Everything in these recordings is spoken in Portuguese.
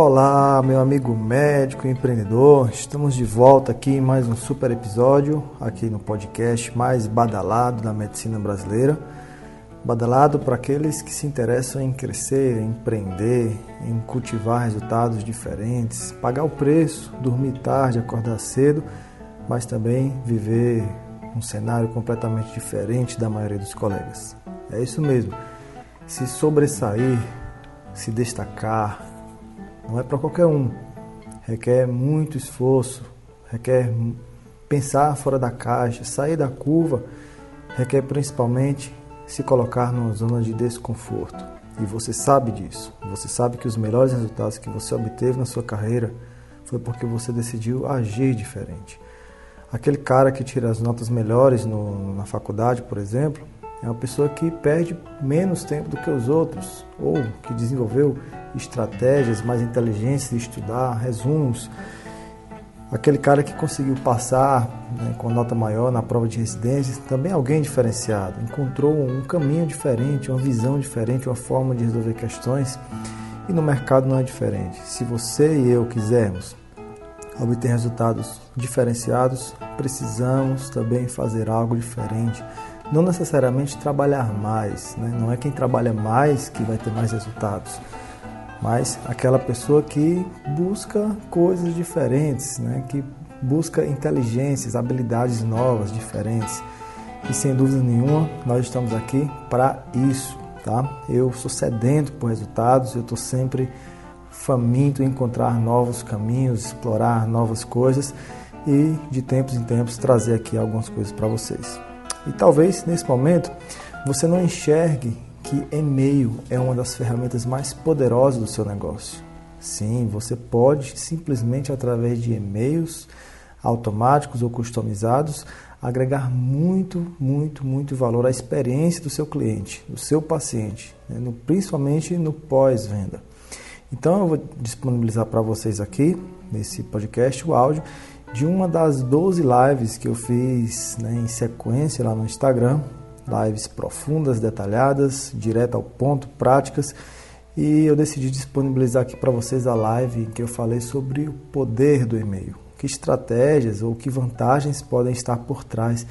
Olá, meu amigo médico e empreendedor. Estamos de volta aqui em mais um super episódio aqui no podcast mais badalado da medicina brasileira. Badalado para aqueles que se interessam em crescer, em empreender, em cultivar resultados diferentes, pagar o preço, dormir tarde, acordar cedo, mas também viver um cenário completamente diferente da maioria dos colegas. É isso mesmo. Se sobressair, se destacar, não é para qualquer um. Requer muito esforço, requer pensar fora da caixa, sair da curva, requer principalmente se colocar numa zona de desconforto. E você sabe disso. Você sabe que os melhores resultados que você obteve na sua carreira foi porque você decidiu agir diferente. Aquele cara que tira as notas melhores no, na faculdade, por exemplo, é uma pessoa que perde menos tempo do que os outros, ou que desenvolveu estratégias mais inteligentes de estudar, resumos. Aquele cara que conseguiu passar né, com nota maior na prova de residência, também é alguém diferenciado, encontrou um caminho diferente, uma visão diferente, uma forma de resolver questões. E no mercado não é diferente. Se você e eu quisermos obter resultados diferenciados, precisamos também fazer algo diferente não necessariamente trabalhar mais, né? não é quem trabalha mais que vai ter mais resultados, mas aquela pessoa que busca coisas diferentes, né? que busca inteligências, habilidades novas, diferentes. E sem dúvida nenhuma, nós estamos aqui para isso, tá? Eu sou sedento por resultados, eu estou sempre faminto em encontrar novos caminhos, explorar novas coisas e de tempos em tempos trazer aqui algumas coisas para vocês. E talvez nesse momento você não enxergue que e-mail é uma das ferramentas mais poderosas do seu negócio. Sim, você pode simplesmente através de e-mails automáticos ou customizados agregar muito, muito, muito valor à experiência do seu cliente, do seu paciente, né? no, principalmente no pós-venda. Então eu vou disponibilizar para vocês aqui nesse podcast o áudio de uma das 12 lives que eu fiz né, em sequência lá no Instagram, lives profundas, detalhadas, direto ao ponto, práticas, e eu decidi disponibilizar aqui para vocês a live em que eu falei sobre o poder do e-mail, que estratégias ou que vantagens podem estar por trás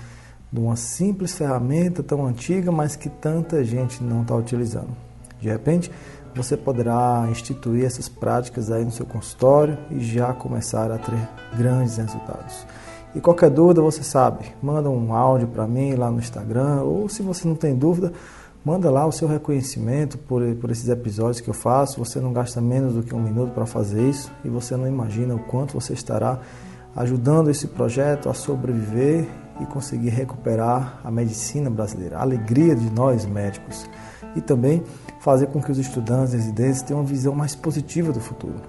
de uma simples ferramenta tão antiga, mas que tanta gente não está utilizando. De repente, você poderá instituir essas práticas aí no seu consultório e já começar a ter grandes resultados. E qualquer dúvida, você sabe, manda um áudio para mim lá no Instagram, ou se você não tem dúvida, manda lá o seu reconhecimento por, por esses episódios que eu faço. Você não gasta menos do que um minuto para fazer isso e você não imagina o quanto você estará ajudando esse projeto a sobreviver e conseguir recuperar a medicina brasileira, a alegria de nós médicos e também fazer com que os estudantes residentes tenham uma visão mais positiva do futuro.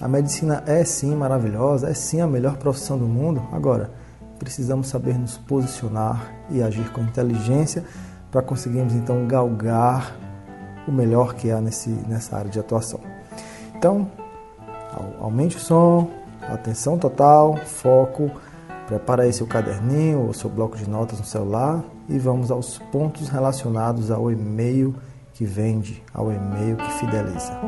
A medicina é sim maravilhosa, é sim a melhor profissão do mundo. Agora, precisamos saber nos posicionar e agir com inteligência para conseguirmos então galgar o melhor que há nesse, nessa área de atuação. Então, aumente o som, atenção total, foco, prepara aí seu caderninho ou seu bloco de notas no celular e vamos aos pontos relacionados ao e-mail que vende, ao e-mail que fideliza.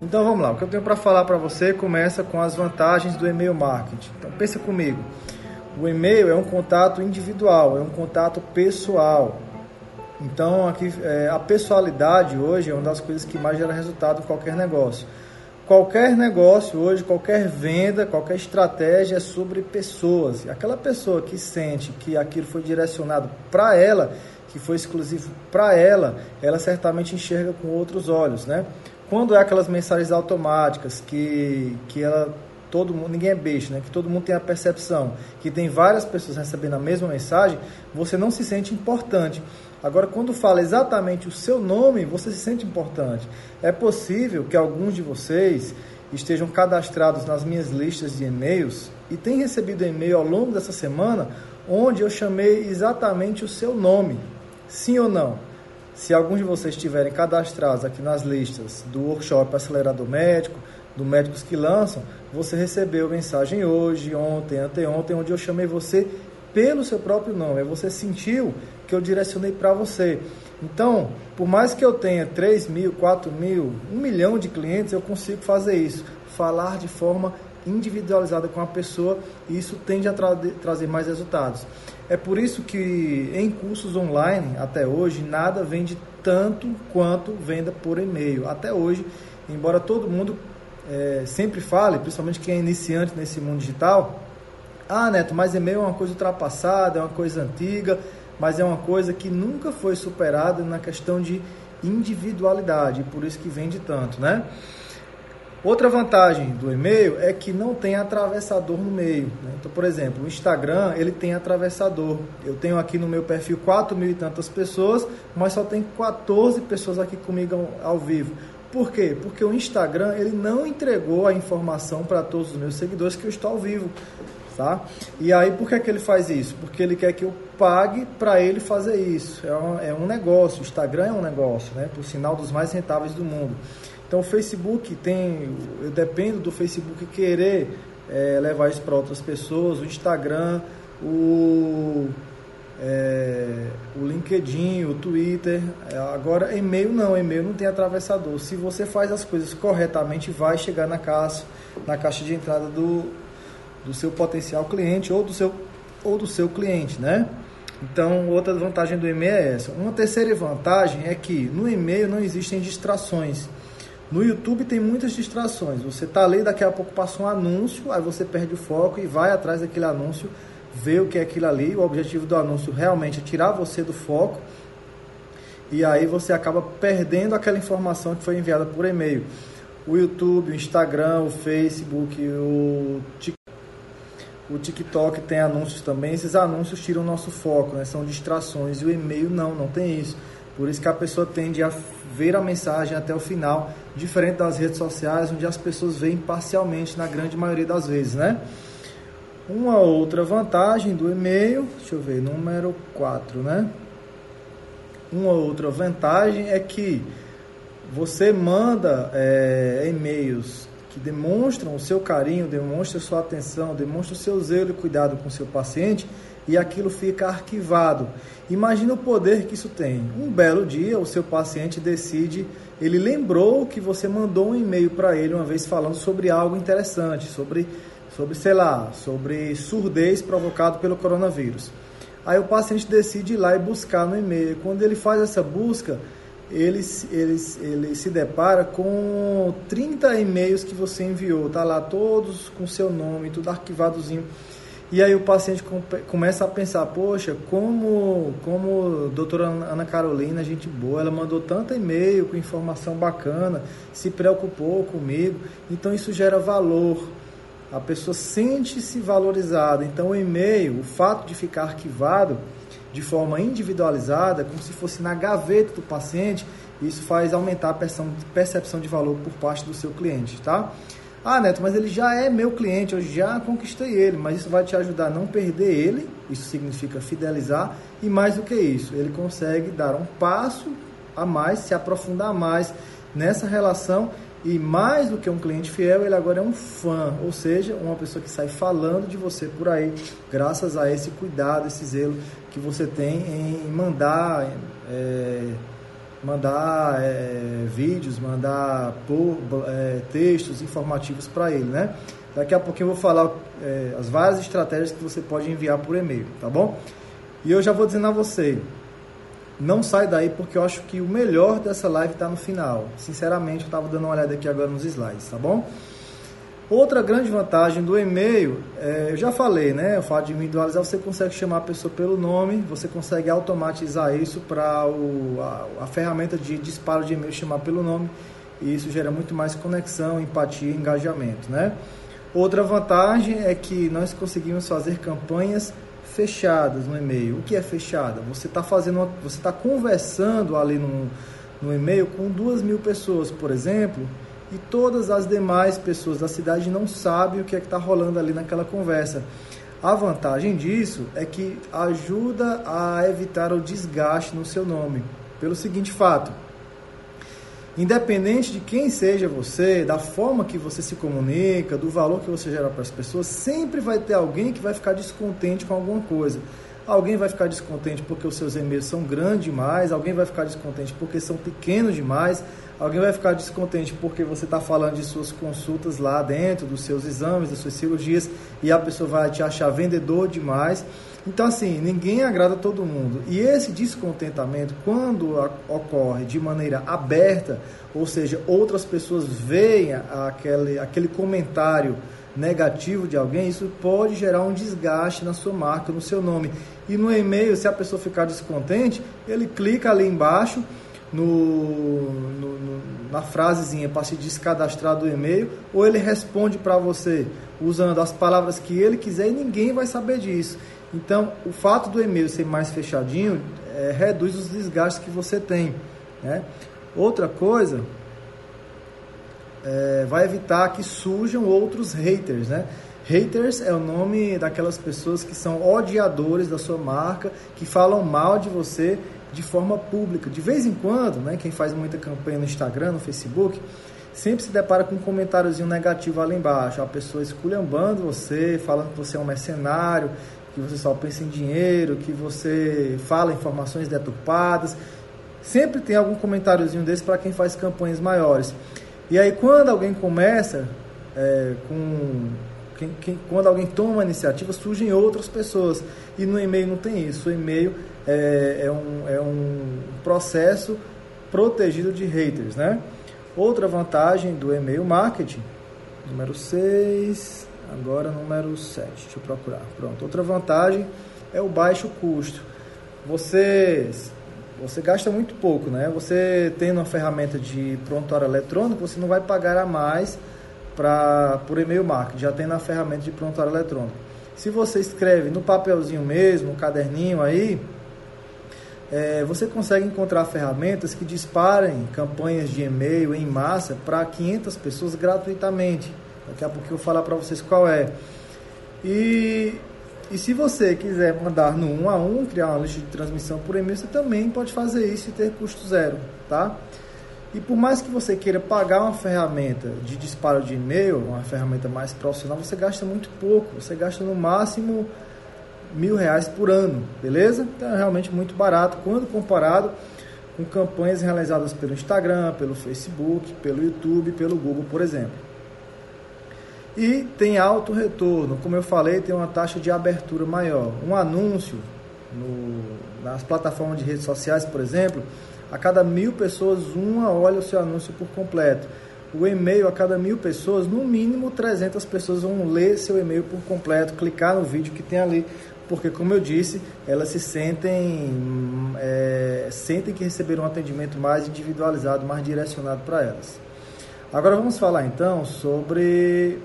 Então vamos lá, o que eu tenho para falar para você começa com as vantagens do e-mail marketing. Então pensa comigo. O e-mail é um contato individual, é um contato pessoal. Então, aqui, é, a pessoalidade hoje é uma das coisas que mais gera resultado em qualquer negócio. Qualquer negócio hoje, qualquer venda, qualquer estratégia é sobre pessoas. Aquela pessoa que sente que aquilo foi direcionado para ela, que foi exclusivo para ela, ela certamente enxerga com outros olhos, né? Quando é aquelas mensagens automáticas que, que ela todo mundo, ninguém é beijo, né? Que todo mundo tem a percepção que tem várias pessoas recebendo a mesma mensagem, você não se sente importante. Agora, quando fala exatamente o seu nome, você se sente importante. É possível que alguns de vocês estejam cadastrados nas minhas listas de e-mails e tenham recebido e-mail ao longo dessa semana onde eu chamei exatamente o seu nome. Sim ou não? Se alguns de vocês estiverem cadastrados aqui nas listas do workshop Acelerador Médico, do Médicos que Lançam, você recebeu mensagem hoje, ontem, anteontem, onde eu chamei você pelo seu próprio nome. Você sentiu que eu direcionei para você. Então, por mais que eu tenha 3 mil, 4 mil, 1 milhão de clientes, eu consigo fazer isso. Falar de forma individualizada com a pessoa e isso tende a tra trazer mais resultados. É por isso que em cursos online, até hoje, nada vende tanto quanto venda por e-mail. Até hoje, embora todo mundo é, sempre fale, principalmente quem é iniciante nesse mundo digital, ah, Neto, mas e-mail é uma coisa ultrapassada, é uma coisa antiga, mas é uma coisa que nunca foi superada na questão de individualidade, por isso que vende tanto, né? Outra vantagem do e-mail é que não tem atravessador no meio. Né? Então, por exemplo, o Instagram ele tem atravessador. Eu tenho aqui no meu perfil 4 mil e tantas pessoas, mas só tem 14 pessoas aqui comigo ao vivo. Por quê? Porque o Instagram ele não entregou a informação para todos os meus seguidores que eu estou ao vivo. Tá? E aí, por que, que ele faz isso? Porque ele quer que eu pague para ele fazer isso. É um, é um negócio, o Instagram é um negócio, né? por sinal dos mais rentáveis do mundo. Então o Facebook tem, eu dependo do Facebook querer é, levar isso para outras pessoas, o Instagram, o, é, o LinkedIn, o Twitter. É, agora e-mail não, e-mail não tem atravessador. Se você faz as coisas corretamente, vai chegar na caixa, na caixa de entrada do, do seu potencial cliente ou do seu, ou do seu cliente, né? Então, outra vantagem do e-mail é essa. Uma terceira vantagem é que no e-mail não existem distrações. No YouTube tem muitas distrações. Você está ali, daqui a pouco passa um anúncio, aí você perde o foco e vai atrás daquele anúncio, vê o que é aquilo ali. O objetivo do anúncio realmente é tirar você do foco. E aí você acaba perdendo aquela informação que foi enviada por e-mail. O YouTube, o Instagram, o Facebook, o TikTok. O TikTok tem anúncios também. Esses anúncios tiram o nosso foco, né? são distrações. E o e-mail não, não tem isso. Por isso que a pessoa tende a ver a mensagem até o final, diferente das redes sociais, onde as pessoas veem parcialmente na grande maioria das vezes, né? Uma outra vantagem do e-mail, deixa eu ver, número 4, né? Uma outra vantagem é que você manda é, e-mails que demonstram o seu carinho, demonstram sua atenção, demonstram o seu zelo e cuidado com o seu paciente e aquilo fica arquivado. Imagina o poder que isso tem. Um belo dia, o seu paciente decide, ele lembrou que você mandou um e-mail para ele uma vez falando sobre algo interessante, sobre, sobre, sei lá, sobre surdez provocado pelo coronavírus. Aí o paciente decide ir lá e buscar no e-mail. Quando ele faz essa busca, ele, ele, ele se depara com 30 e-mails que você enviou, tá lá todos com seu nome, tudo arquivadozinho. E aí o paciente começa a pensar, poxa, como, como a doutora Ana Carolina, gente boa, ela mandou tanto e-mail com informação bacana, se preocupou comigo, então isso gera valor. A pessoa sente-se valorizada. Então o e-mail, o fato de ficar arquivado de forma individualizada, como se fosse na gaveta do paciente, isso faz aumentar a percepção de valor por parte do seu cliente, tá? Ah, Neto, mas ele já é meu cliente, eu já conquistei ele, mas isso vai te ajudar a não perder ele, isso significa fidelizar, e mais do que isso, ele consegue dar um passo a mais, se aprofundar mais nessa relação e mais do que um cliente fiel, ele agora é um fã, ou seja, uma pessoa que sai falando de você por aí, graças a esse cuidado, esse zelo que você tem em mandar. É, mandar é, vídeos, mandar por, é, textos informativos para ele, né? Daqui a pouquinho eu vou falar é, as várias estratégias que você pode enviar por e-mail, tá bom? E eu já vou dizendo a você, não sai daí porque eu acho que o melhor dessa live está no final. Sinceramente, eu estava dando uma olhada aqui agora nos slides, tá bom? Outra grande vantagem do e-mail, é, eu já falei, né? O fato de individualizar, você consegue chamar a pessoa pelo nome, você consegue automatizar isso para a, a ferramenta de disparo de e-mail chamar pelo nome, e isso gera muito mais conexão, empatia e engajamento, né? Outra vantagem é que nós conseguimos fazer campanhas fechadas no e-mail. O que é fechada? Você está fazendo, uma, você está conversando ali no, no e-mail com duas mil pessoas, por exemplo e todas as demais pessoas da cidade não sabem o que é que está rolando ali naquela conversa. A vantagem disso é que ajuda a evitar o desgaste no seu nome. Pelo seguinte fato: independente de quem seja você, da forma que você se comunica, do valor que você gera para as pessoas, sempre vai ter alguém que vai ficar descontente com alguma coisa. Alguém vai ficar descontente porque os seus e-mails são grandes demais, alguém vai ficar descontente porque são pequenos demais, alguém vai ficar descontente porque você está falando de suas consultas lá dentro, dos seus exames, das suas cirurgias, e a pessoa vai te achar vendedor demais. Então, assim, ninguém agrada todo mundo. E esse descontentamento, quando ocorre de maneira aberta, ou seja, outras pessoas veem aquele, aquele comentário negativo de alguém, isso pode gerar um desgaste na sua marca, no seu nome. E no e-mail, se a pessoa ficar descontente, ele clica ali embaixo no, no, no na frasezinha para se descadastrar do e-mail, ou ele responde para você usando as palavras que ele quiser e ninguém vai saber disso. Então, o fato do e-mail ser mais fechadinho é, reduz os desgastes que você tem. Né? Outra coisa é, vai evitar que surjam outros haters, né? Haters é o nome daquelas pessoas que são odiadores da sua marca, que falam mal de você de forma pública. De vez em quando, né, quem faz muita campanha no Instagram, no Facebook, sempre se depara com um comentáriozinho negativo ali embaixo. A pessoa esculhambando você, falando que você é um mercenário, que você só pensa em dinheiro, que você fala informações deturpadas. Sempre tem algum comentáriozinho desse para quem faz campanhas maiores. E aí quando alguém começa é, com quem, quem, quando alguém toma uma iniciativa, surgem outras pessoas. E no e-mail não tem isso. O e-mail é, é, um, é um processo protegido de haters, né? Outra vantagem do e-mail marketing, número 6, agora número 7, deixa eu procurar. Pronto, outra vantagem é o baixo custo. Você você gasta muito pouco, né? Você tendo uma ferramenta de prontuário eletrônico, você não vai pagar a mais para por e-mail marketing, já tem na ferramenta de prontuário eletrônico. Se você escreve no papelzinho mesmo, no caderninho aí, é, você consegue encontrar ferramentas que disparem campanhas de e-mail em massa para 500 pessoas gratuitamente. Daqui a pouco eu vou falar para vocês qual é. E e se você quiser mandar no 1 a 1, criar uma lista de transmissão por e-mail, você também pode fazer isso e ter custo zero, tá? E por mais que você queira pagar uma ferramenta de disparo de e-mail, uma ferramenta mais profissional, você gasta muito pouco. Você gasta no máximo mil reais por ano, beleza? Então é realmente muito barato quando comparado com campanhas realizadas pelo Instagram, pelo Facebook, pelo YouTube, pelo Google, por exemplo. E tem alto retorno, como eu falei, tem uma taxa de abertura maior. Um anúncio no, nas plataformas de redes sociais, por exemplo, a cada mil pessoas, uma olha o seu anúncio por completo. O e-mail, a cada mil pessoas, no mínimo 300 pessoas vão ler seu e-mail por completo, clicar no vídeo que tem ali, porque, como eu disse, elas se sentem, é, sentem que receberam um atendimento mais individualizado, mais direcionado para elas. Agora vamos falar então sobre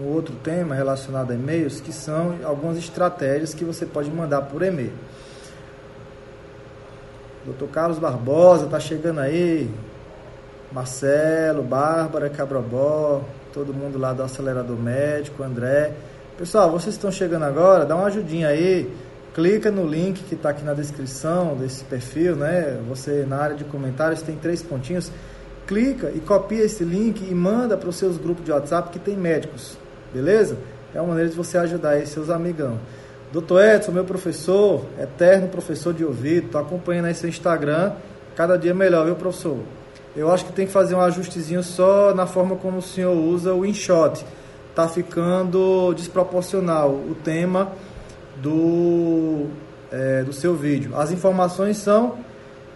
um outro tema relacionado a e-mails, que são algumas estratégias que você pode mandar por e-mail. Dr. Carlos Barbosa está chegando aí, Marcelo, Bárbara, Cabrobó, todo mundo lá do Acelerador Médico, André. Pessoal, vocês estão chegando agora, dá uma ajudinha aí, clica no link que está aqui na descrição desse perfil, né? Você na área de comentários tem três pontinhos, clica e copia esse link e manda para os seus grupos de WhatsApp que tem médicos. Beleza? É uma maneira de você ajudar aí seus amigão. Doutor Edson, meu professor, eterno professor de ouvido, tô acompanhando aí seu Instagram, cada dia melhor, viu, professor? Eu acho que tem que fazer um ajustezinho só na forma como o senhor usa o InShot. Tá ficando desproporcional o tema do, é, do seu vídeo. As informações são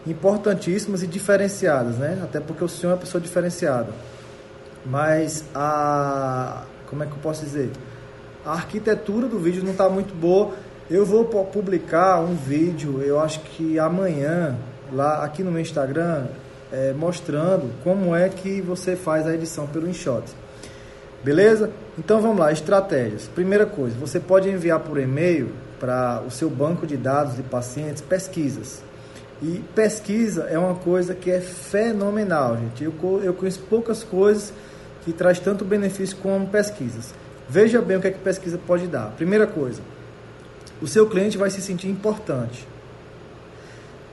importantíssimas e diferenciadas, né? Até porque o senhor é uma pessoa diferenciada. Mas a, como é que eu posso dizer? A arquitetura do vídeo não está muito boa. Eu vou publicar um vídeo, eu acho que amanhã, lá aqui no meu Instagram, é, mostrando como é que você faz a edição pelo InShot. Beleza? Então vamos lá, estratégias. Primeira coisa, você pode enviar por e-mail para o seu banco de dados de pacientes pesquisas. E pesquisa é uma coisa que é fenomenal, gente. Eu, eu conheço poucas coisas que traz tanto benefício como pesquisas. Veja bem o que, é que pesquisa pode dar. Primeira coisa, o seu cliente vai se sentir importante.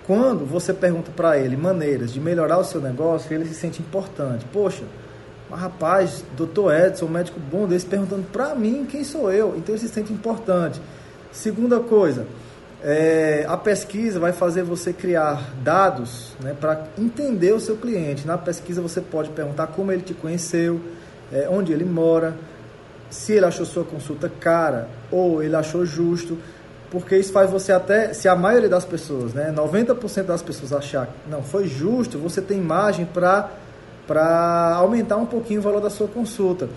Quando você pergunta para ele maneiras de melhorar o seu negócio, ele se sente importante. Poxa, mas rapaz, doutor Edson, médico bom desse, perguntando para mim quem sou eu. Então ele se sente importante. Segunda coisa, é, a pesquisa vai fazer você criar dados né, para entender o seu cliente. Na pesquisa você pode perguntar como ele te conheceu, é, onde ele mora, se ele achou sua consulta cara ou ele achou justo porque isso faz você até, se a maioria das pessoas, né, 90% das pessoas achar que não foi justo, você tem margem para aumentar um pouquinho o valor da sua consulta.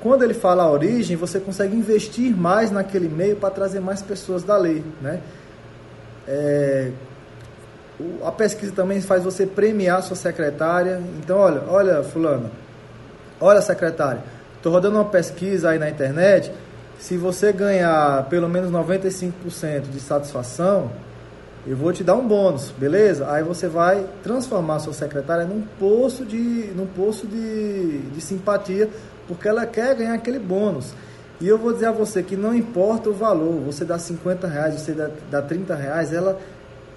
Quando ele fala a origem, você consegue investir mais naquele meio para trazer mais pessoas dali, né? É, a pesquisa também faz você premiar sua secretária. Então, olha, olha, fulano, olha secretária, estou rodando uma pesquisa aí na internet se você ganhar pelo menos 95% de satisfação, eu vou te dar um bônus, beleza? Aí você vai transformar sua secretária num poço de, num poço de, de simpatia, porque ela quer ganhar aquele bônus. E eu vou dizer a você que não importa o valor, você dá 50 reais, você dá, dá 30 reais, ela,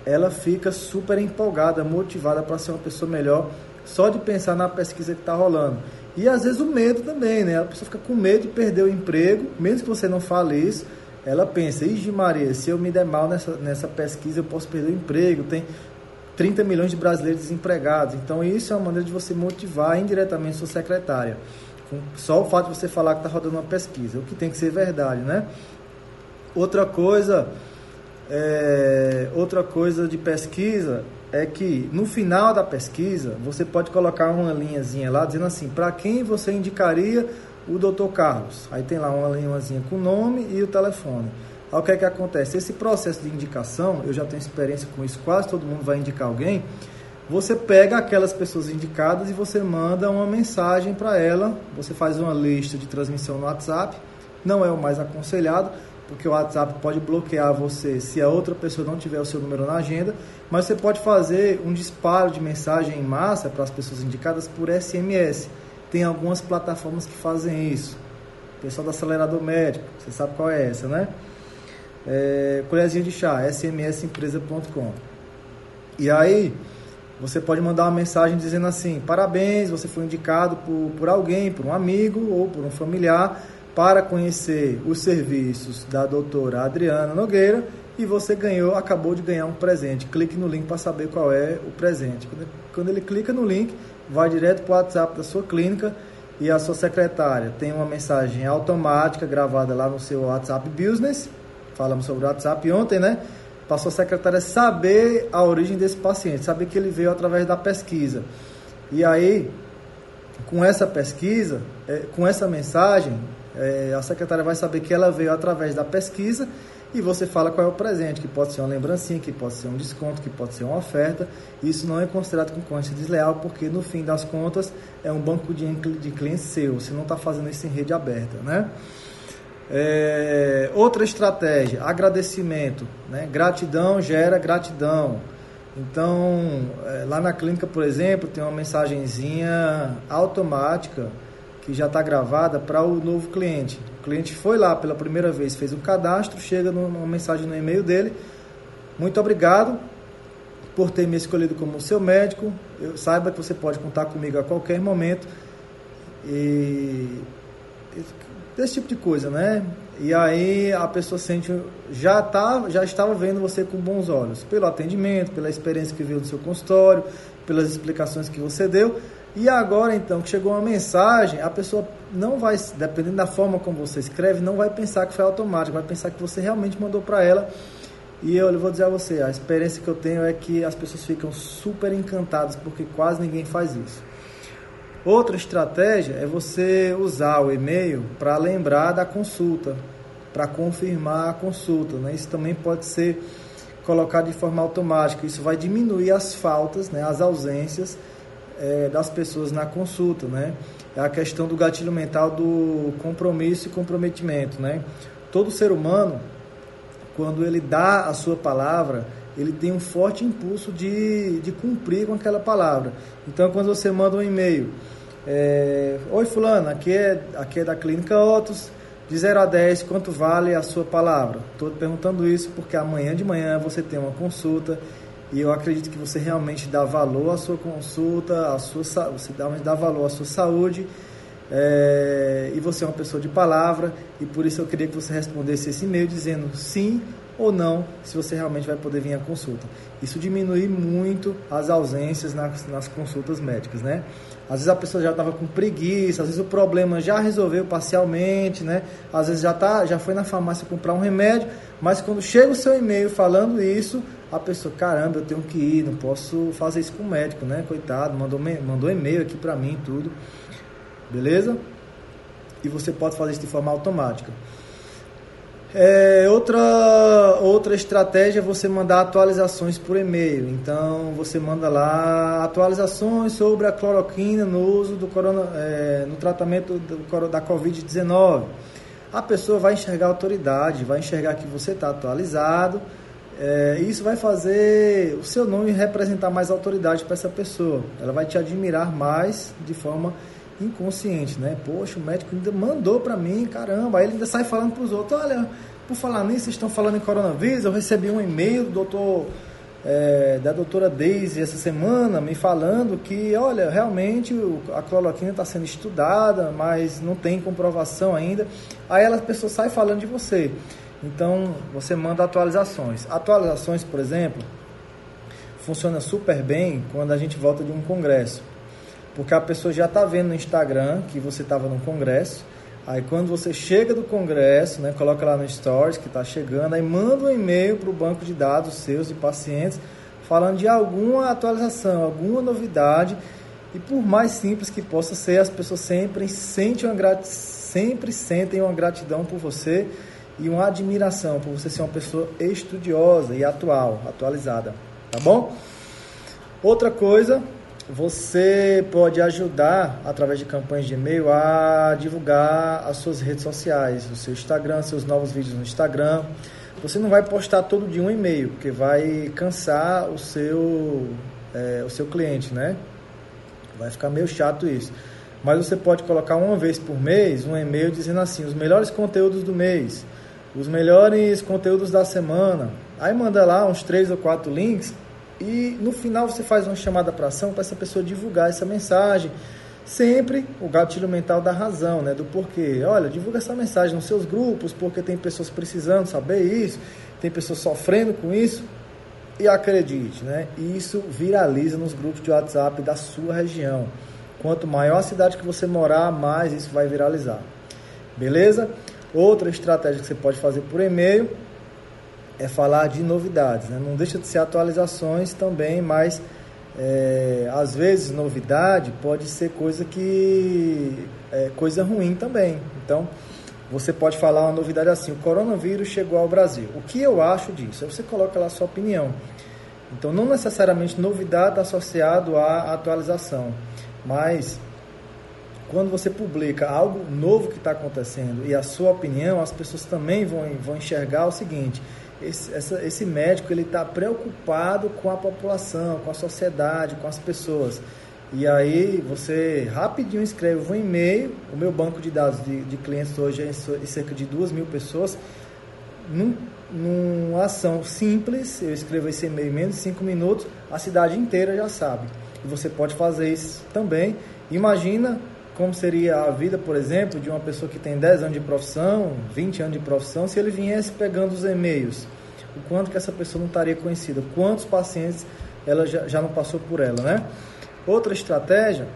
ela fica super empolgada, motivada para ser uma pessoa melhor, só de pensar na pesquisa que está rolando. E às vezes o medo também, né? A pessoa fica com medo de perder o emprego, mesmo que você não fale isso, ela pensa, Ixi Maria, se eu me der mal nessa, nessa pesquisa, eu posso perder o emprego, tem 30 milhões de brasileiros desempregados. Então isso é uma maneira de você motivar indiretamente sua secretária. Só o fato de você falar que está rodando uma pesquisa, o que tem que ser verdade, né? Outra coisa, é, outra coisa de pesquisa é que no final da pesquisa você pode colocar uma linhazinha lá dizendo assim, para quem você indicaria o Dr. Carlos. Aí tem lá uma linhazinha com o nome e o telefone. Aí o que é que acontece? Esse processo de indicação, eu já tenho experiência com isso, quase todo mundo vai indicar alguém. Você pega aquelas pessoas indicadas e você manda uma mensagem para ela. Você faz uma lista de transmissão no WhatsApp. Não é o mais aconselhado, porque o WhatsApp pode bloquear você se a outra pessoa não tiver o seu número na agenda, mas você pode fazer um disparo de mensagem em massa para as pessoas indicadas por SMS. Tem algumas plataformas que fazem isso. O pessoal do acelerador médico, você sabe qual é essa, né? É, colherzinha de chá, smsempresa.com. E aí, você pode mandar uma mensagem dizendo assim: parabéns, você foi indicado por, por alguém, por um amigo ou por um familiar para conhecer os serviços da doutora Adriana Nogueira e você ganhou, acabou de ganhar um presente. Clique no link para saber qual é o presente. Quando ele clica no link, vai direto para o WhatsApp da sua clínica e a sua secretária tem uma mensagem automática gravada lá no seu WhatsApp Business. Falamos sobre o WhatsApp ontem, né? Para a secretária saber a origem desse paciente, saber que ele veio através da pesquisa. E aí, com essa pesquisa, é, com essa mensagem, é, a secretária vai saber que ela veio através da pesquisa e você fala qual é o presente, que pode ser uma lembrancinha, que pode ser um desconto, que pode ser uma oferta. Isso não é considerado concorrência desleal, porque no fim das contas é um banco de, de clientes seu, você não está fazendo isso em rede aberta, né? É, outra estratégia, agradecimento, né? Gratidão gera gratidão. Então, é, lá na clínica, por exemplo, tem uma mensagenzinha automática que já está gravada para o novo cliente. O cliente foi lá pela primeira vez, fez o cadastro, chega uma mensagem no e-mail dele. Muito obrigado por ter me escolhido como seu médico. Eu saiba que você pode contar comigo a qualquer momento. E esse tipo de coisa, né? E aí a pessoa sente já tá, já estava vendo você com bons olhos, pelo atendimento, pela experiência que viu no seu consultório, pelas explicações que você deu. E agora então que chegou uma mensagem, a pessoa não vai, dependendo da forma como você escreve, não vai pensar que foi automático, vai pensar que você realmente mandou para ela. E eu vou dizer a você, a experiência que eu tenho é que as pessoas ficam super encantadas porque quase ninguém faz isso. Outra estratégia é você usar o e-mail para lembrar da consulta, para confirmar a consulta. Né? Isso também pode ser colocado de forma automática. Isso vai diminuir as faltas, né? as ausências é, das pessoas na consulta, né? É a questão do gatilho mental do compromisso e comprometimento, né? Todo ser humano, quando ele dá a sua palavra, ele tem um forte impulso de, de cumprir com aquela palavra. Então, quando você manda um e-mail, é, Oi fulano, aqui é, aqui é da Clínica Otos, de 0 a 10, quanto vale a sua palavra? Estou perguntando isso porque amanhã de manhã você tem uma consulta e eu acredito que você realmente dá valor à sua consulta, à sua, você dá, dá valor à sua saúde é, e você é uma pessoa de palavra e por isso eu queria que você respondesse esse e-mail dizendo sim ou não, se você realmente vai poder vir à consulta. Isso diminui muito as ausências nas, nas consultas médicas, né? Às vezes a pessoa já estava com preguiça, às vezes o problema já resolveu parcialmente, né? Às vezes já, tá, já foi na farmácia comprar um remédio, mas quando chega o seu e-mail falando isso, a pessoa, caramba, eu tenho que ir, não posso fazer isso com o médico, né? Coitado, mandou, mandou e-mail aqui para mim tudo. Beleza? E você pode fazer isso de forma automática. É, outra, outra estratégia é você mandar atualizações por e-mail. Então você manda lá atualizações sobre a cloroquina no uso do corona, é, no tratamento do, da Covid-19. A pessoa vai enxergar a autoridade, vai enxergar que você está atualizado é, isso vai fazer o seu nome representar mais autoridade para essa pessoa. Ela vai te admirar mais de forma inconsciente, né? Poxa, o médico ainda mandou para mim, caramba. Aí ele ainda sai falando para os outros: olha, por falar nisso, vocês estão falando em coronavírus. Eu recebi um e-mail do doutor, é, da doutora Daisy essa semana me falando que, olha, realmente a cloroquina está sendo estudada, mas não tem comprovação ainda. Aí a pessoa sai falando de você. Então você manda atualizações. Atualizações, por exemplo, funciona super bem quando a gente volta de um congresso. Porque a pessoa já está vendo no Instagram que você estava no congresso. Aí quando você chega do congresso, né, coloca lá no Stories que está chegando, aí manda um e-mail para o banco de dados seus de pacientes falando de alguma atualização, alguma novidade. E por mais simples que possa ser, as pessoas sempre sentem uma, sempre sentem uma gratidão por você e uma admiração por você ser uma pessoa estudiosa e atual, atualizada, tá bom? Outra coisa, você pode ajudar através de campanhas de e-mail a divulgar as suas redes sociais, o seu Instagram, seus novos vídeos no Instagram. Você não vai postar todo dia um e-mail, porque vai cansar o seu, é, o seu cliente, né? Vai ficar meio chato isso. Mas você pode colocar uma vez por mês um e-mail dizendo assim: os melhores conteúdos do mês os melhores conteúdos da semana. Aí manda lá uns três ou quatro links e no final você faz uma chamada para ação para essa pessoa divulgar essa mensagem. Sempre o gatilho mental da razão, né? Do porquê. Olha, divulga essa mensagem nos seus grupos, porque tem pessoas precisando saber isso, tem pessoas sofrendo com isso. E acredite, né? Isso viraliza nos grupos de WhatsApp da sua região. Quanto maior a cidade que você morar, mais isso vai viralizar. Beleza? Outra estratégia que você pode fazer por e-mail é falar de novidades. Né? Não deixa de ser atualizações também, mas é, às vezes novidade pode ser coisa que é coisa ruim também. Então você pode falar uma novidade assim: o coronavírus chegou ao Brasil. O que eu acho disso? Aí você coloca lá a sua opinião. Então não necessariamente novidade associado à atualização, mas quando você publica algo novo que está acontecendo e a sua opinião, as pessoas também vão, vão enxergar o seguinte: esse, essa, esse médico ele está preocupado com a população, com a sociedade, com as pessoas. E aí você rapidinho escreve um e-mail. O meu banco de dados de, de clientes hoje é cerca de duas mil pessoas. Num, numa ação simples, eu escrevo esse e-mail em menos de cinco minutos, a cidade inteira já sabe. E você pode fazer isso também. Imagina como seria a vida, por exemplo, de uma pessoa que tem 10 anos de profissão, 20 anos de profissão, se ele viesse pegando os e-mails. O quanto que essa pessoa não estaria conhecida, quantos pacientes ela já, já não passou por ela, né? Outra estratégia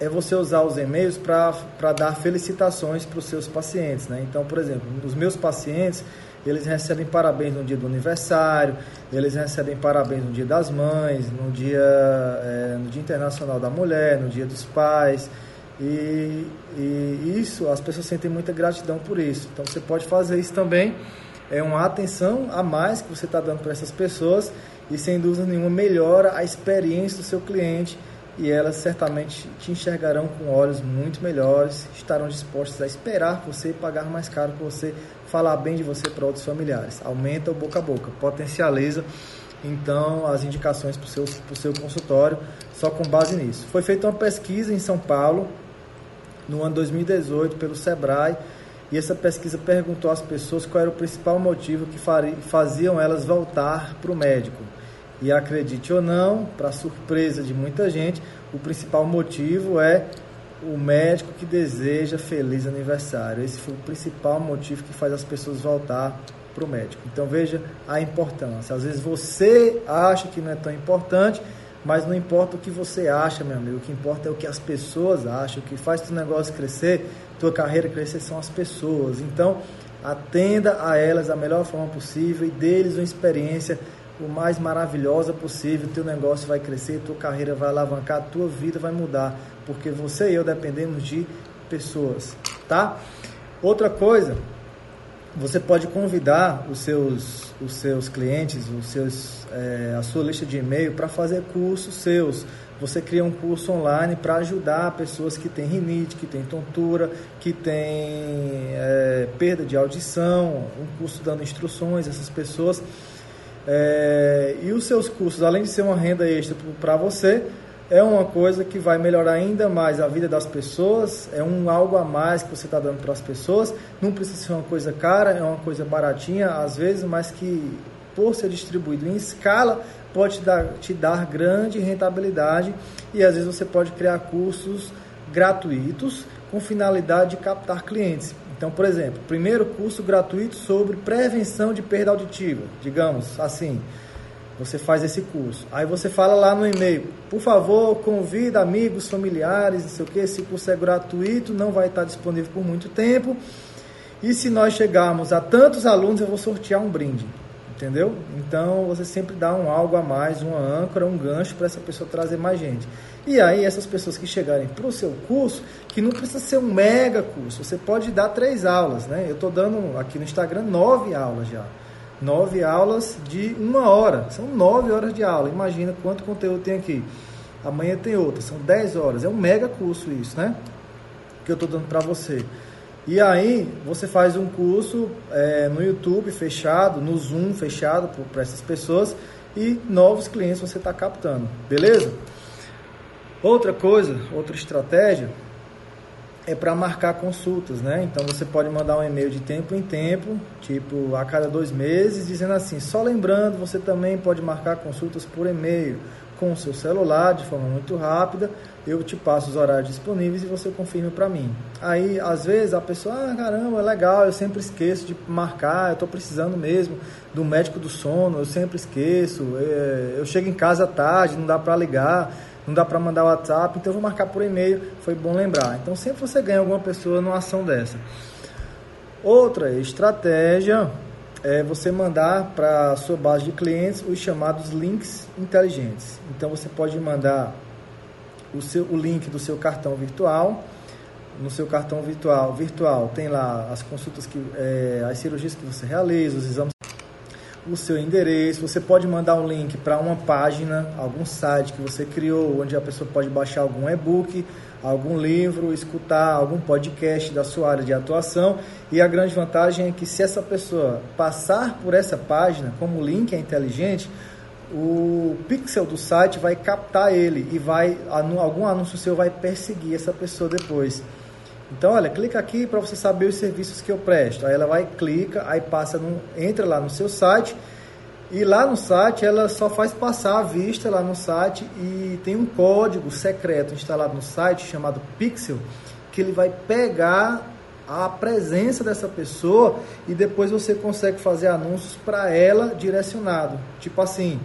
é você usar os e-mails para dar felicitações para os seus pacientes, né? Então, por exemplo, os meus pacientes, eles recebem parabéns no dia do aniversário, eles recebem parabéns no dia das mães, no dia, é, no dia internacional da mulher, no dia dos pais, e, e isso, as pessoas sentem muita gratidão por isso. Então você pode fazer isso também. É uma atenção a mais que você está dando para essas pessoas e sem dúvida nenhuma melhora a experiência do seu cliente e elas certamente te enxergarão com olhos muito melhores, estarão dispostas a esperar você pagar mais caro você falar bem de você para outros familiares. Aumenta o boca a boca, potencializa então as indicações para o seu, seu consultório só com base nisso. Foi feita uma pesquisa em São Paulo no ano 2018 pelo Sebrae, e essa pesquisa perguntou às pessoas qual era o principal motivo que faziam elas voltar para o médico. E acredite ou não, para surpresa de muita gente, o principal motivo é o médico que deseja feliz aniversário. Esse foi o principal motivo que faz as pessoas voltar para o médico. Então veja a importância. Às vezes você acha que não é tão importante, mas não importa o que você acha, meu amigo. O que importa é o que as pessoas acham. O que faz teu negócio crescer, tua carreira crescer são as pessoas. Então atenda a elas da melhor forma possível e deles uma experiência o mais maravilhosa possível. Teu negócio vai crescer, tua carreira vai alavancar, tua vida vai mudar, porque você e eu dependemos de pessoas, tá? Outra coisa, você pode convidar os seus, os seus clientes, os seus, é, a sua lista de e-mail para fazer cursos seus. Você cria um curso online para ajudar pessoas que têm rinite, que têm tontura, que têm é, perda de audição, um curso dando instruções a essas pessoas. É, e os seus cursos, além de ser uma renda extra para você, é uma coisa que vai melhorar ainda mais a vida das pessoas, é um algo a mais que você está dando para as pessoas. Não precisa ser uma coisa cara, é uma coisa baratinha às vezes, mas que por ser distribuído em escala pode te dar, te dar grande rentabilidade e às vezes você pode criar cursos gratuitos com finalidade de captar clientes. Então, por exemplo, primeiro curso gratuito sobre prevenção de perda auditiva, digamos assim. Você faz esse curso. Aí você fala lá no e-mail, por favor, convida amigos, familiares, não sei o que, esse curso é gratuito, não vai estar disponível por muito tempo. E se nós chegarmos a tantos alunos, eu vou sortear um brinde. Entendeu? Então você sempre dá um algo a mais, uma âncora, um gancho para essa pessoa trazer mais gente. E aí essas pessoas que chegarem para o seu curso, que não precisa ser um mega curso, você pode dar três aulas, né? Eu estou dando aqui no Instagram nove aulas já. Nove aulas de uma hora. São nove horas de aula. Imagina quanto conteúdo tem aqui. Amanhã tem outra, são dez horas. É um mega curso isso, né? Que eu estou dando para você. E aí você faz um curso é, no YouTube fechado, no Zoom fechado para essas pessoas e novos clientes você está captando, beleza? Outra coisa, outra estratégia é para marcar consultas, né? Então você pode mandar um e-mail de tempo em tempo, tipo a cada dois meses, dizendo assim: só lembrando, você também pode marcar consultas por e-mail com o seu celular de forma muito rápida eu te passo os horários disponíveis e você confirma para mim. Aí, às vezes, a pessoa, ah, caramba, é legal, eu sempre esqueço de marcar, eu estou precisando mesmo do médico do sono, eu sempre esqueço, é, eu chego em casa tarde, não dá para ligar, não dá para mandar WhatsApp, então eu vou marcar por e-mail, foi bom lembrar. Então, sempre você ganha alguma pessoa numa ação dessa. Outra estratégia é você mandar para sua base de clientes os chamados links inteligentes. Então, você pode mandar o, seu, o link do seu cartão virtual. No seu cartão virtual, virtual tem lá as consultas que, é, as cirurgias que você realiza, os exames, o seu endereço. Você pode mandar um link para uma página, algum site que você criou, onde a pessoa pode baixar algum e-book, algum livro, escutar algum podcast da sua área de atuação. E a grande vantagem é que se essa pessoa passar por essa página, como o link é inteligente, o pixel do site vai captar ele e vai algum anúncio seu vai perseguir essa pessoa depois. Então, olha, clica aqui para você saber os serviços que eu presto. Aí ela vai, clica, aí passa, no, entra lá no seu site e lá no site ela só faz passar a vista lá no site e tem um código secreto instalado no site chamado Pixel que ele vai pegar a presença dessa pessoa e depois você consegue fazer anúncios para ela direcionado. Tipo assim,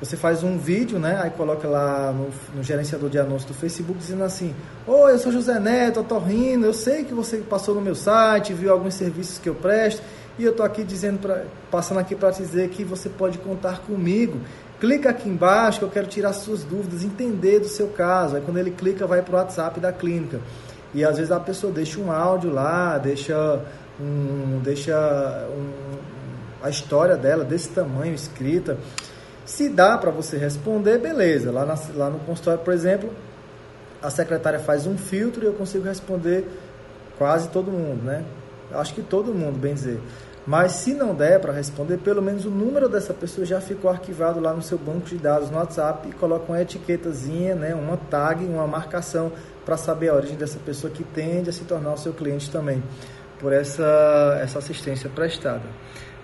você faz um vídeo, né? Aí coloca lá no, no gerenciador de anúncios do Facebook dizendo assim: Oi, eu sou José Neto, eu tô rindo, eu sei que você passou no meu site, viu alguns serviços que eu presto, e eu tô aqui dizendo pra, passando aqui para dizer que você pode contar comigo. Clica aqui embaixo que eu quero tirar suas dúvidas, entender do seu caso. Aí quando ele clica, vai para o WhatsApp da clínica. E às vezes a pessoa deixa um áudio lá, deixa, um, deixa um, a história dela desse tamanho escrita. Se dá para você responder, beleza. Lá, na, lá no consultório, por exemplo, a secretária faz um filtro e eu consigo responder quase todo mundo, né? Acho que todo mundo, bem dizer. Mas se não der para responder, pelo menos o número dessa pessoa já ficou arquivado lá no seu banco de dados no WhatsApp e coloca uma etiquetazinha, né, uma tag, uma marcação para saber a origem dessa pessoa que tende a se tornar o seu cliente também, por essa, essa assistência prestada.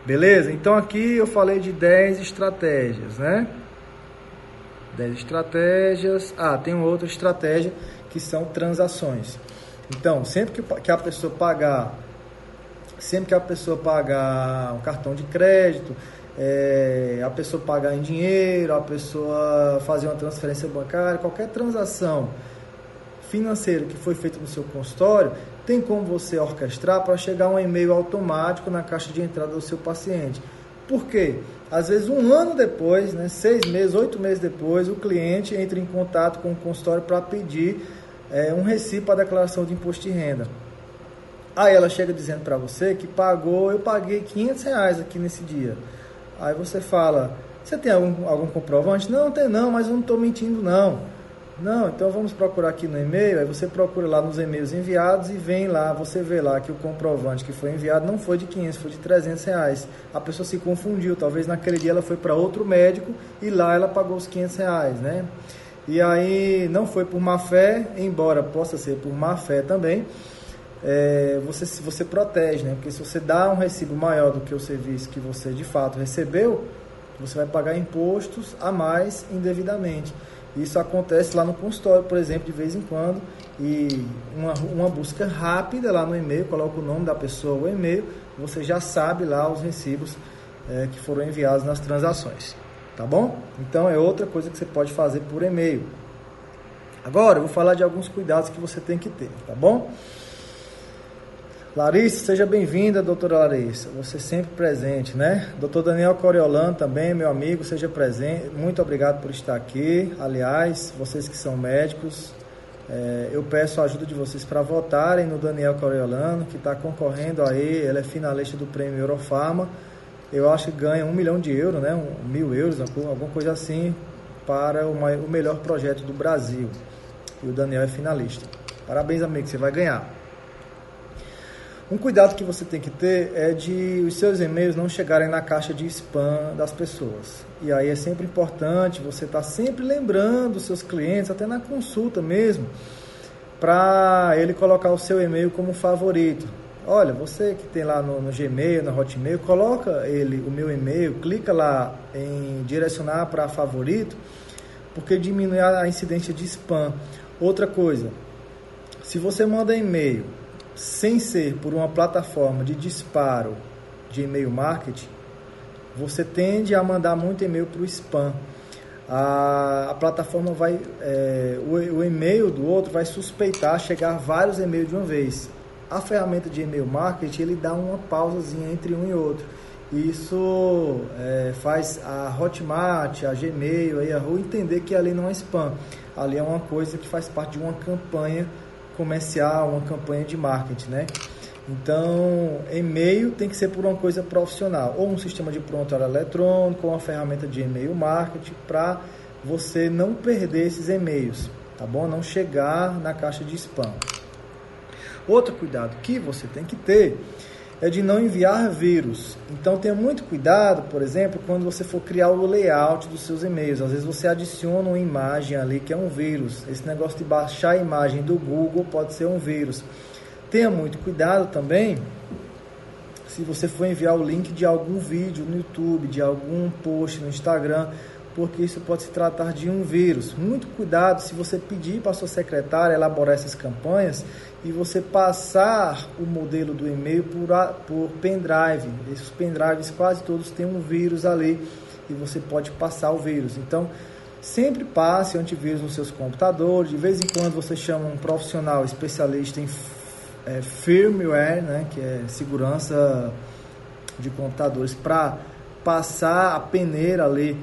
Beleza? Então aqui eu falei de 10 estratégias, né? 10 estratégias. Ah, tem outra estratégia que são transações. Então, sempre que, que a pessoa pagar, sempre que a pessoa pagar um cartão de crédito, é, a pessoa pagar em dinheiro, a pessoa fazer uma transferência bancária, qualquer transação financeira que foi feita no seu consultório, tem como você orquestrar para chegar um e-mail automático na caixa de entrada do seu paciente. Por quê? Às vezes um ano depois, né, seis meses, oito meses depois, o cliente entra em contato com o consultório para pedir é, um recibo para declaração de imposto de renda. Aí ela chega dizendo para você que pagou, eu paguei 500 reais aqui nesse dia. Aí você fala, você tem algum, algum comprovante? Não, tem não, mas eu não estou mentindo não. Não, então vamos procurar aqui no e-mail. Aí você procura lá nos e-mails enviados e vem lá, você vê lá que o comprovante que foi enviado não foi de 500, foi de 300 reais. A pessoa se confundiu, talvez naquele dia ela foi para outro médico e lá ela pagou os 500 reais, né? E aí não foi por má fé, embora possa ser por má fé também, é, você, você protege, né? Porque se você dá um recibo maior do que o serviço que você de fato recebeu, você vai pagar impostos a mais indevidamente. Isso acontece lá no consultório, por exemplo, de vez em quando, e uma, uma busca rápida lá no e-mail, coloca o nome da pessoa, o e-mail, você já sabe lá os recibos é, que foram enviados nas transações, tá bom? Então é outra coisa que você pode fazer por e-mail. Agora eu vou falar de alguns cuidados que você tem que ter, tá bom? Larissa, seja bem-vinda, doutora Larissa. Você sempre presente, né? Doutor Daniel Coriolano também, meu amigo, seja presente. Muito obrigado por estar aqui. Aliás, vocês que são médicos, é, eu peço a ajuda de vocês para votarem no Daniel Coriolano, que está concorrendo aí. Ele é finalista do prêmio Eurofarma. Eu acho que ganha um milhão de euros, né? Um, mil euros, alguma coisa assim, para o, o melhor projeto do Brasil. E o Daniel é finalista. Parabéns, amigo, você vai ganhar. Um cuidado que você tem que ter é de os seus e-mails não chegarem na caixa de spam das pessoas. E aí é sempre importante você estar tá sempre lembrando os seus clientes, até na consulta mesmo, para ele colocar o seu e-mail como favorito. Olha, você que tem lá no, no, Gmail, na Hotmail, coloca ele, o meu e-mail, clica lá em direcionar para favorito, porque diminui a incidência de spam. Outra coisa, se você manda e-mail sem ser por uma plataforma de disparo de e-mail marketing, você tende a mandar muito e-mail para o spam. A, a, plataforma vai, é, o, o, e-mail do outro vai suspeitar chegar vários e-mails de uma vez. A ferramenta de e-mail marketing ele dá uma pausazinha entre um e outro. Isso é, faz a Hotmart, a Gmail, a Yahoo entender que ali não é spam. Ali é uma coisa que faz parte de uma campanha comercial, uma campanha de marketing, né? Então, e-mail tem que ser por uma coisa profissional, ou um sistema de prontuário eletrônico, ou uma ferramenta de e-mail marketing, para você não perder esses e-mails, tá bom? Não chegar na caixa de spam. Outro cuidado que você tem que ter é de não enviar vírus. Então tenha muito cuidado, por exemplo, quando você for criar o layout dos seus e-mails. Às vezes você adiciona uma imagem ali que é um vírus. Esse negócio de baixar a imagem do Google pode ser um vírus. Tenha muito cuidado também se você for enviar o link de algum vídeo no YouTube, de algum post no Instagram, porque isso pode se tratar de um vírus. Muito cuidado se você pedir para sua secretária elaborar essas campanhas e você passar o modelo do e-mail por, por pendrive. Esses pendrives quase todos têm um vírus ali e você pode passar o vírus. Então, sempre passe antivírus nos seus computadores. De vez em quando você chama um profissional especialista em é, firmware, né, que é segurança de computadores, para passar a peneira ali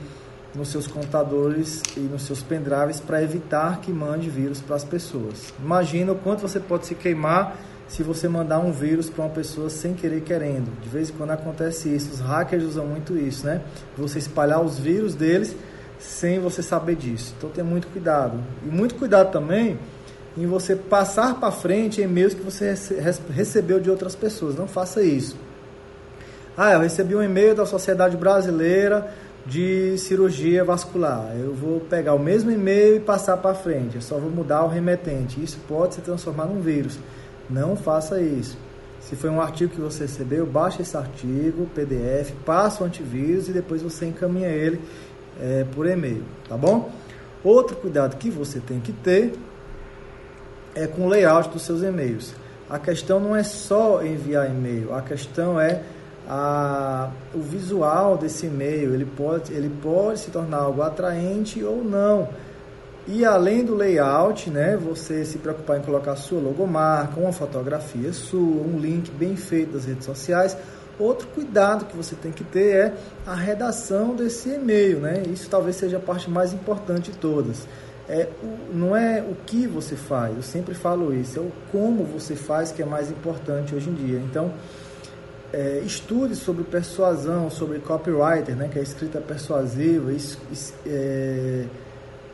nos seus computadores e nos seus pendrives para evitar que mande vírus para as pessoas. Imagina o quanto você pode se queimar se você mandar um vírus para uma pessoa sem querer querendo. De vez em quando acontece isso. Os hackers usam muito isso, né? Você espalhar os vírus deles sem você saber disso. Então tenha muito cuidado. E muito cuidado também em você passar para frente e-mails que você recebeu de outras pessoas. Não faça isso. Ah, eu recebi um e-mail da Sociedade Brasileira de cirurgia vascular. Eu vou pegar o mesmo e-mail e passar para frente. Eu só vou mudar o remetente. Isso pode se transformar num vírus. Não faça isso. Se foi um artigo que você recebeu, baixa esse artigo, PDF, passa o antivírus e depois você encaminha ele é, por e-mail, tá bom? Outro cuidado que você tem que ter é com o layout dos seus e-mails. A questão não é só enviar e-mail, a questão é a, o visual desse e-mail. Ele pode, ele pode se tornar algo atraente ou não. E além do layout, né, você se preocupar em colocar sua logomarca, uma fotografia sua, um link bem feito das redes sociais. Outro cuidado que você tem que ter é a redação desse e-mail, né? Isso talvez seja a parte mais importante de todas. É, não é o que você faz, eu sempre falo isso, é o como você faz que é mais importante hoje em dia. Então, é, estude sobre persuasão, sobre copywriter, né, que é escrita persuasiva, isso, é,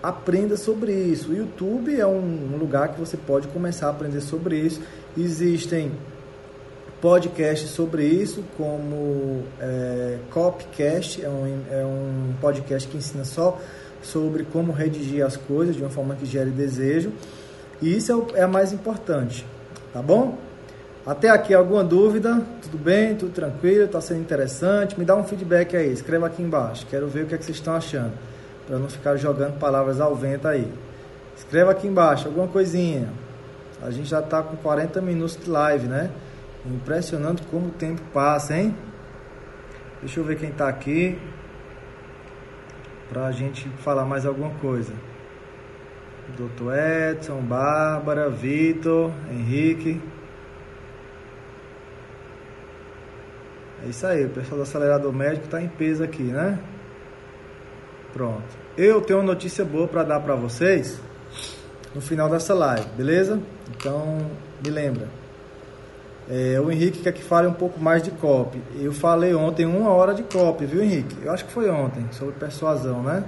aprenda sobre isso. O YouTube é um, lugar que você pode começar a aprender sobre isso. Existem podcasts sobre isso, como é, Copcast, é um, é um podcast que ensina só sobre como redigir as coisas de uma forma que gere desejo. E isso é, o, é a mais importante, tá bom? Até aqui alguma dúvida? Tudo bem? Tudo tranquilo? Está sendo interessante? Me dá um feedback aí, escreva aqui embaixo. Quero ver o que, é que vocês estão achando para não ficar jogando palavras ao vento aí. Escreva aqui embaixo alguma coisinha. A gente já está com 40 minutos de live, né? Impressionante como o tempo passa, hein? Deixa eu ver quem está aqui para a gente falar mais alguma coisa. Doutor Edson, Bárbara, Vitor, Henrique. É isso aí, o pessoal do acelerador médico está em peso aqui, né? Pronto. Eu tenho uma notícia boa para dar para vocês no final dessa live, beleza? Então, me lembra. É, o Henrique quer que fale um pouco mais de copy. Eu falei ontem uma hora de copy, viu, Henrique? Eu acho que foi ontem, sobre persuasão, né?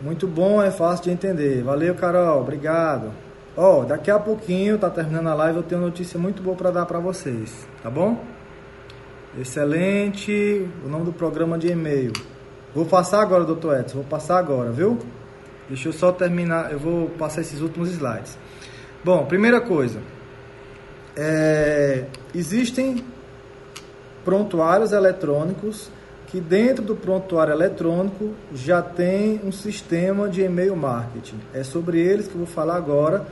Muito bom, é fácil de entender. Valeu, Carol, obrigado. Ó, oh, daqui a pouquinho, tá terminando a live, eu tenho notícia muito boa para dar para vocês, tá bom? Excelente. O nome do programa de e-mail. Vou passar agora, doutor Edson, vou passar agora, viu? Deixa eu só terminar, eu vou passar esses últimos slides. Bom, primeira coisa, é, existem prontuários eletrônicos que dentro do prontuário eletrônico já tem um sistema de e-mail marketing. É sobre eles que eu vou falar agora,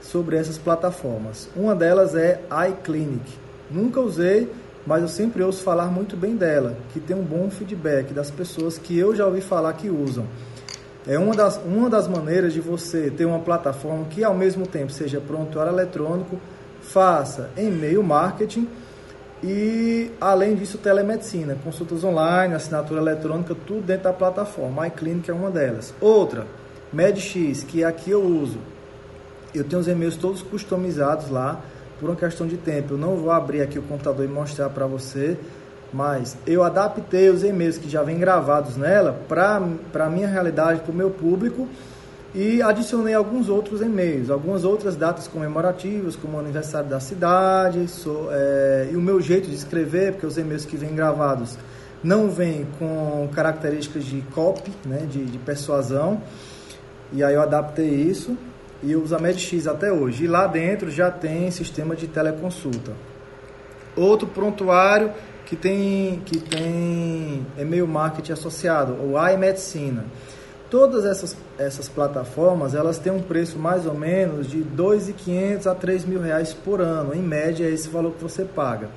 sobre essas plataformas. Uma delas é iClinic. Nunca usei, mas eu sempre ouço falar muito bem dela, que tem um bom feedback das pessoas que eu já ouvi falar que usam. É uma das, uma das maneiras de você ter uma plataforma que ao mesmo tempo seja prontuário eletrônico, faça e-mail marketing e além disso telemedicina, consultas online, assinatura eletrônica, tudo dentro da plataforma. MyClinic é uma delas. Outra, MedX, que aqui eu uso. Eu tenho os e-mails todos customizados lá por uma questão de tempo. Eu não vou abrir aqui o computador e mostrar para você, mas eu adaptei os e-mails que já vêm gravados nela para a minha realidade, para o meu público e adicionei alguns outros e-mails, algumas outras datas comemorativas, como o aniversário da cidade so, é, e o meu jeito de escrever, porque os e-mails que vêm gravados não vêm com características de copy, né, de, de persuasão, e aí eu adaptei isso e usa MedX até hoje. E lá dentro já tem sistema de teleconsulta. Outro prontuário que tem, que tem e-mail marketing associado, o iMedicina. Todas essas, essas plataformas, elas têm um preço mais ou menos de R$ 2.500 a R$ mil reais por ano. Em média, é esse valor que você paga.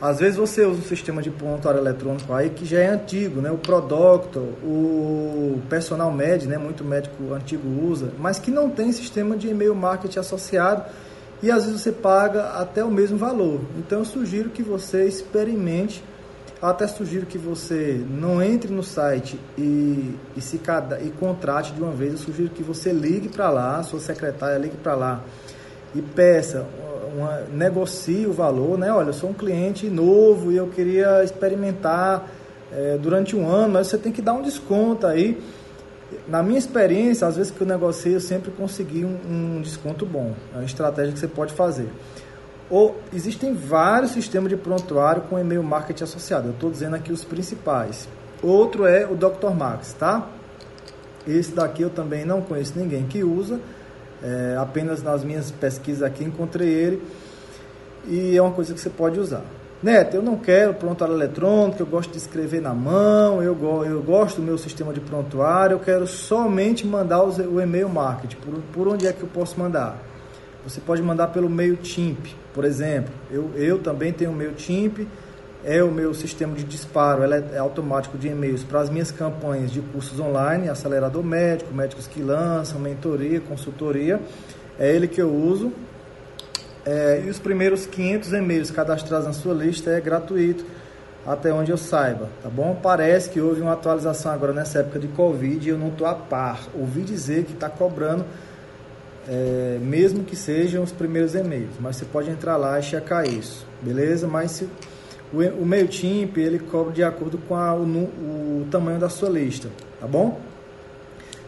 Às vezes você usa um sistema de prontuário eletrônico aí que já é antigo, né? O Prodoctor, o Personal Med, né? Muito médico antigo usa, mas que não tem sistema de e-mail marketing associado e às vezes você paga até o mesmo valor. Então eu sugiro que você experimente, até sugiro que você não entre no site e, e se cada, e contrate de uma vez. Eu sugiro que você ligue para lá, sua secretária ligue para lá e peça uma, negocie o valor, né? Olha, eu sou um cliente novo e eu queria experimentar é, durante um ano, mas você tem que dar um desconto aí. Na minha experiência, às vezes que eu negocio, eu sempre consegui um, um desconto bom. É uma estratégia que você pode fazer. Ou existem vários sistemas de prontuário com e-mail marketing associado. Eu estou dizendo aqui os principais. Outro é o Dr. Max, tá? Esse daqui eu também não conheço ninguém que usa é, apenas nas minhas pesquisas aqui encontrei ele. e é uma coisa que você pode usar. Neto, eu não quero prontuário eletrônico, eu gosto de escrever na mão, eu, go eu gosto do meu sistema de prontuário, eu quero somente mandar o e-mail marketing. Por, por onde é que eu posso mandar? Você pode mandar pelo MailChimp, por exemplo. Eu, eu também tenho o MailChimp, é o meu sistema de disparo, é, é automático de e-mails para as minhas campanhas de cursos online, acelerador médico, médicos que lançam, mentoria, consultoria. É ele que eu uso. É, e os primeiros 500 e-mails cadastrados na sua lista é gratuito, até onde eu saiba, tá bom? Parece que houve uma atualização agora nessa época de Covid e eu não estou a par. Ouvi dizer que está cobrando, é, mesmo que sejam os primeiros e-mails, mas você pode entrar lá e checar isso, beleza? Mas se, o, o MailChimp, ele cobra de acordo com a, o, o tamanho da sua lista, tá bom?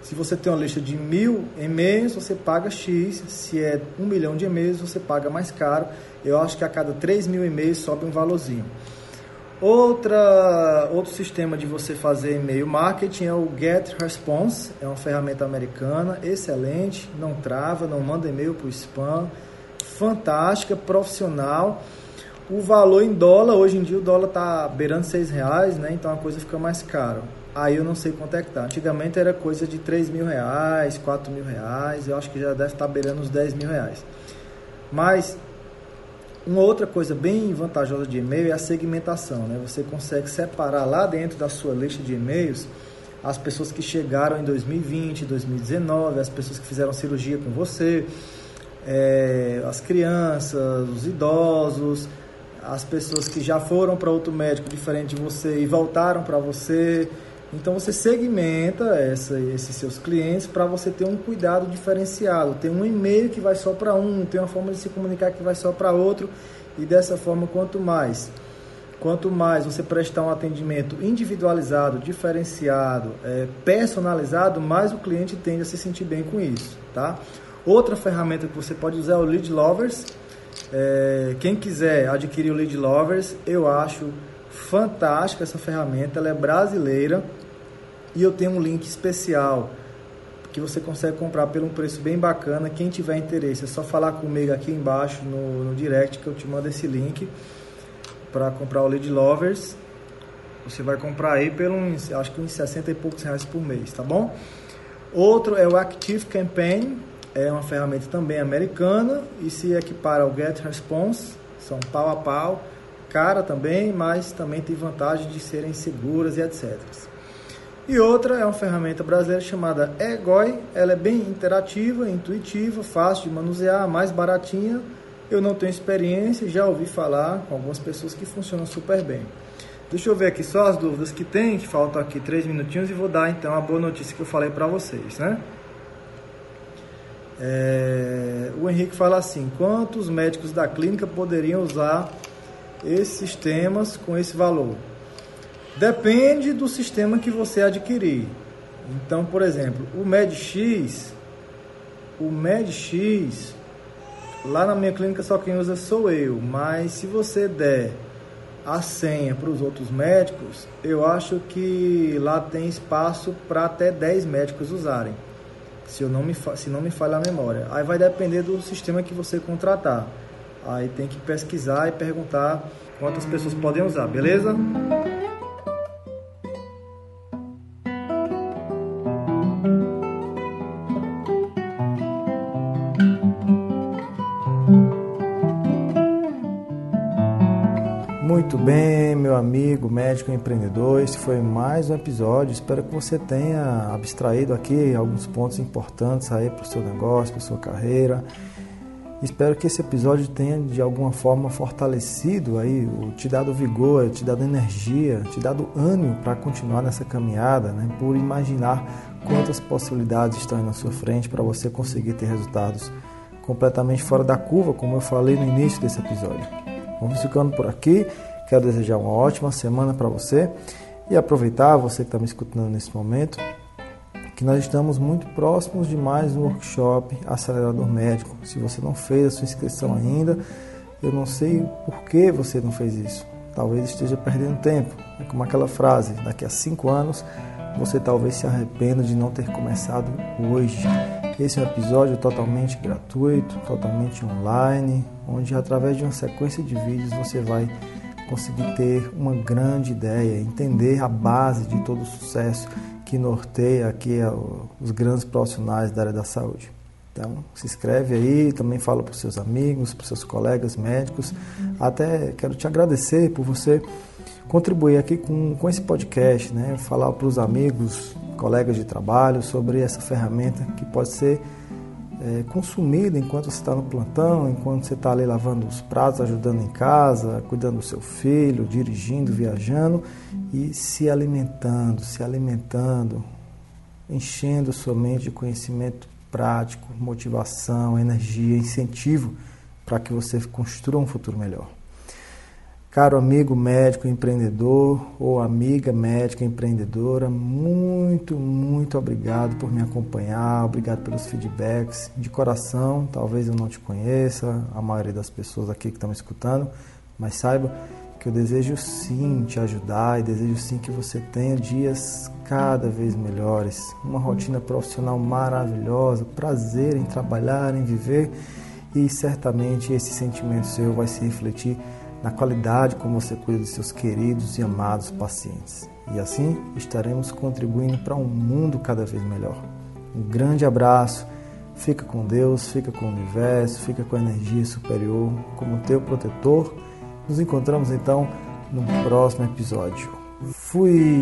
Se você tem uma lista de mil e-mails, você paga X. Se é um milhão de e-mails, você paga mais caro. Eu acho que a cada 3 mil e-mails sobe um valorzinho. Outra, outro sistema de você fazer e-mail marketing é o GetResponse. É uma ferramenta americana, excelente, não trava, não manda e-mail para o spam. Fantástica, profissional. O valor em dólar, hoje em dia o dólar está beirando 6 reais, né? então a coisa fica mais cara. Aí eu não sei quanto é que tá. Antigamente era coisa de 3 mil reais, 4 mil reais, eu acho que já deve estar tá beirando os 10 mil reais. Mas uma outra coisa bem vantajosa de e-mail é a segmentação, né? Você consegue separar lá dentro da sua lista de e-mails as pessoas que chegaram em 2020, 2019, as pessoas que fizeram cirurgia com você, é, as crianças, os idosos, as pessoas que já foram para outro médico diferente de você e voltaram para você. Então você segmenta essa, esses seus clientes para você ter um cuidado diferenciado. Tem um e-mail que vai só para um, tem uma forma de se comunicar que vai só para outro e dessa forma quanto mais quanto mais você prestar um atendimento individualizado, diferenciado, é, personalizado, mais o cliente tende a se sentir bem com isso, tá? Outra ferramenta que você pode usar é o Lead Lovers. É, quem quiser adquirir o Lead Lovers, eu acho fantástica essa ferramenta, ela é brasileira e eu tenho um link especial que você consegue comprar por um preço bem bacana. Quem tiver interesse, é só falar comigo aqui embaixo no, no direct que eu te mando esse link para comprar o Lead Lovers. Você vai comprar aí uns, acho que uns 60 e poucos reais por mês, tá bom? Outro é o Active Campaign, é uma ferramenta também americana e se equipara ao Get Response, são pau a pau, cara também, mas também tem vantagem de serem seguras e etc. E outra é uma ferramenta brasileira chamada Egoi. Ela é bem interativa, intuitiva, fácil de manusear, mais baratinha. Eu não tenho experiência, já ouvi falar com algumas pessoas que funcionam super bem. Deixa eu ver aqui só as dúvidas que tem, que faltam aqui três minutinhos e vou dar então a boa notícia que eu falei para vocês, né? É, o Henrique fala assim: quantos médicos da clínica poderiam usar esses sistemas com esse valor? Depende do sistema que você adquirir. Então, por exemplo, o MedX, o MedX, lá na minha clínica só quem usa sou eu, mas se você der a senha para os outros médicos, eu acho que lá tem espaço para até 10 médicos usarem. Se, eu não me, se não me falha a memória. Aí vai depender do sistema que você contratar. Aí tem que pesquisar e perguntar quantas pessoas podem usar, beleza? Muito bem, meu amigo médico empreendedor, esse foi mais um episódio. Espero que você tenha abstraído aqui alguns pontos importantes aí para o seu negócio, para sua carreira. Espero que esse episódio tenha de alguma forma fortalecido aí, te dado vigor, te dado energia, te dado ânimo para continuar nessa caminhada, né? Por imaginar quantas possibilidades estão na sua frente para você conseguir ter resultados completamente fora da curva, como eu falei no início desse episódio. Vamos ficando por aqui. Quero desejar uma ótima semana para você e aproveitar, você que está me escutando nesse momento, que nós estamos muito próximos de mais um workshop Acelerador Médico. Se você não fez a sua inscrição ainda, eu não sei por que você não fez isso. Talvez esteja perdendo tempo. É como aquela frase: daqui a cinco anos você talvez se arrependa de não ter começado hoje. Esse é um episódio totalmente gratuito, totalmente online, onde através de uma sequência de vídeos você vai conseguir ter uma grande ideia, entender a base de todo o sucesso que norteia aqui os grandes profissionais da área da saúde. Então, se inscreve aí, também fala para os seus amigos, para os seus colegas médicos. Até quero te agradecer por você contribuir aqui com, com esse podcast, né? falar para os amigos, colegas de trabalho sobre essa ferramenta que pode ser é, consumida enquanto você está no plantão, enquanto você está ali lavando os pratos, ajudando em casa, cuidando do seu filho, dirigindo, viajando e se alimentando, se alimentando, enchendo sua mente de conhecimento prático, motivação, energia, incentivo para que você construa um futuro melhor. Caro amigo médico empreendedor ou amiga médica empreendedora, muito, muito obrigado por me acompanhar, obrigado pelos feedbacks. De coração, talvez eu não te conheça, a maioria das pessoas aqui que estão me escutando, mas saiba que eu desejo sim te ajudar e desejo sim que você tenha dias cada vez melhores, uma rotina profissional maravilhosa, prazer em trabalhar, em viver e certamente esse sentimento seu vai se refletir na qualidade como você cuida dos seus queridos e amados pacientes. E assim estaremos contribuindo para um mundo cada vez melhor. Um grande abraço, fica com Deus, fica com o universo, fica com a energia superior como teu protetor. Nos encontramos então no próximo episódio. Fui!